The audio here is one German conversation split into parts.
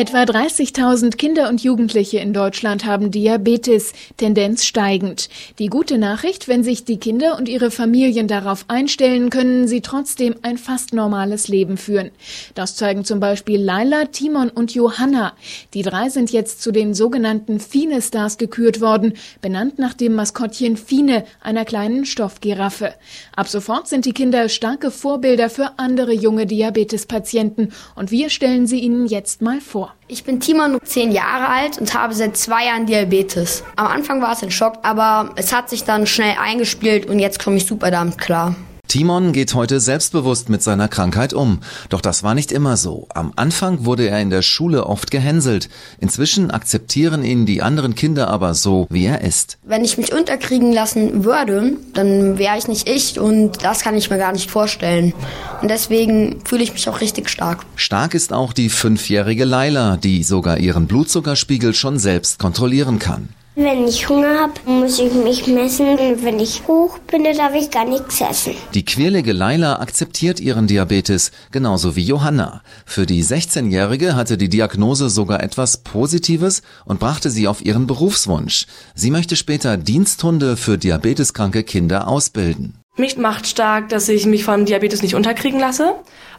Etwa 30.000 Kinder und Jugendliche in Deutschland haben Diabetes, Tendenz steigend. Die gute Nachricht, wenn sich die Kinder und ihre Familien darauf einstellen, können sie trotzdem ein fast normales Leben führen. Das zeigen zum Beispiel Laila, Timon und Johanna. Die drei sind jetzt zu den sogenannten Fine-Stars gekürt worden, benannt nach dem Maskottchen Fine, einer kleinen Stoffgiraffe. Ab sofort sind die Kinder starke Vorbilder für andere junge Diabetespatienten und wir stellen sie ihnen jetzt mal vor. Ich bin Timon, zehn Jahre alt und habe seit zwei Jahren Diabetes. Am Anfang war es ein Schock, aber es hat sich dann schnell eingespielt und jetzt komme ich super damit klar. Timon geht heute selbstbewusst mit seiner Krankheit um. Doch das war nicht immer so. Am Anfang wurde er in der Schule oft gehänselt. Inzwischen akzeptieren ihn die anderen Kinder aber so, wie er ist. Wenn ich mich unterkriegen lassen würde, dann wäre ich nicht ich und das kann ich mir gar nicht vorstellen. Und deswegen fühle ich mich auch richtig stark. Stark ist auch die fünfjährige Laila, die sogar ihren Blutzuckerspiegel schon selbst kontrollieren kann. Wenn ich Hunger habe, muss ich mich messen. Und wenn ich hoch bin, darf ich gar nichts essen. Die quirlige Laila akzeptiert ihren Diabetes, genauso wie Johanna. Für die 16-Jährige hatte die Diagnose sogar etwas Positives und brachte sie auf ihren Berufswunsch. Sie möchte später Diensthunde für diabeteskranke Kinder ausbilden. Mich macht stark, dass ich mich vom Diabetes nicht unterkriegen lasse.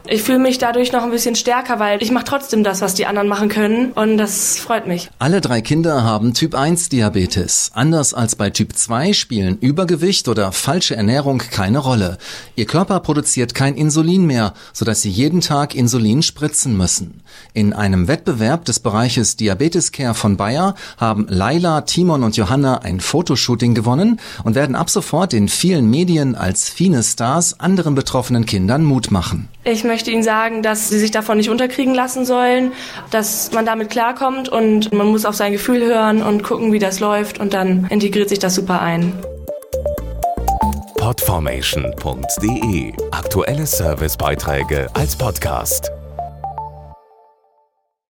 Ich fühle mich dadurch noch ein bisschen stärker, weil ich mache trotzdem das, was die anderen machen können und das freut mich. Alle drei Kinder haben Typ 1 Diabetes. Anders als bei Typ 2 spielen Übergewicht oder falsche Ernährung keine Rolle. Ihr Körper produziert kein Insulin mehr, sodass sie jeden Tag Insulin spritzen müssen. In einem Wettbewerb des Bereiches Diabetes Care von Bayer haben Laila, Timon und Johanna ein Fotoshooting gewonnen und werden ab sofort in vielen Medien als fine Stars anderen betroffenen Kindern Mut machen. Ich möchte Ihnen sagen, dass Sie sich davon nicht unterkriegen lassen sollen, dass man damit klarkommt und man muss auf sein Gefühl hören und gucken, wie das läuft und dann integriert sich das super ein. Podformation.de Aktuelle Servicebeiträge als Podcast.